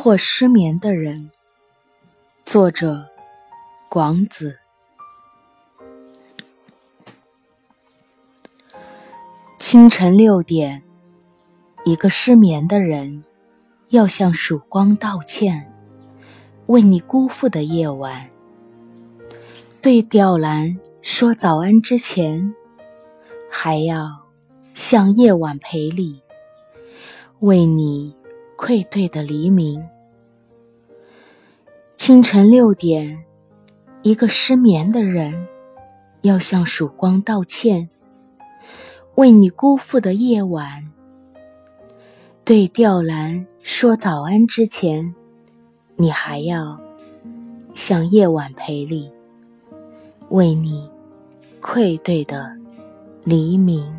或失眠的人，作者广子。清晨六点，一个失眠的人要向曙光道歉，为你辜负的夜晚。对吊兰说早安之前，还要向夜晚赔礼，为你。愧对的黎明，清晨六点，一个失眠的人要向曙光道歉，为你辜负的夜晚。对吊兰说早安之前，你还要向夜晚赔礼，为你愧对的黎明。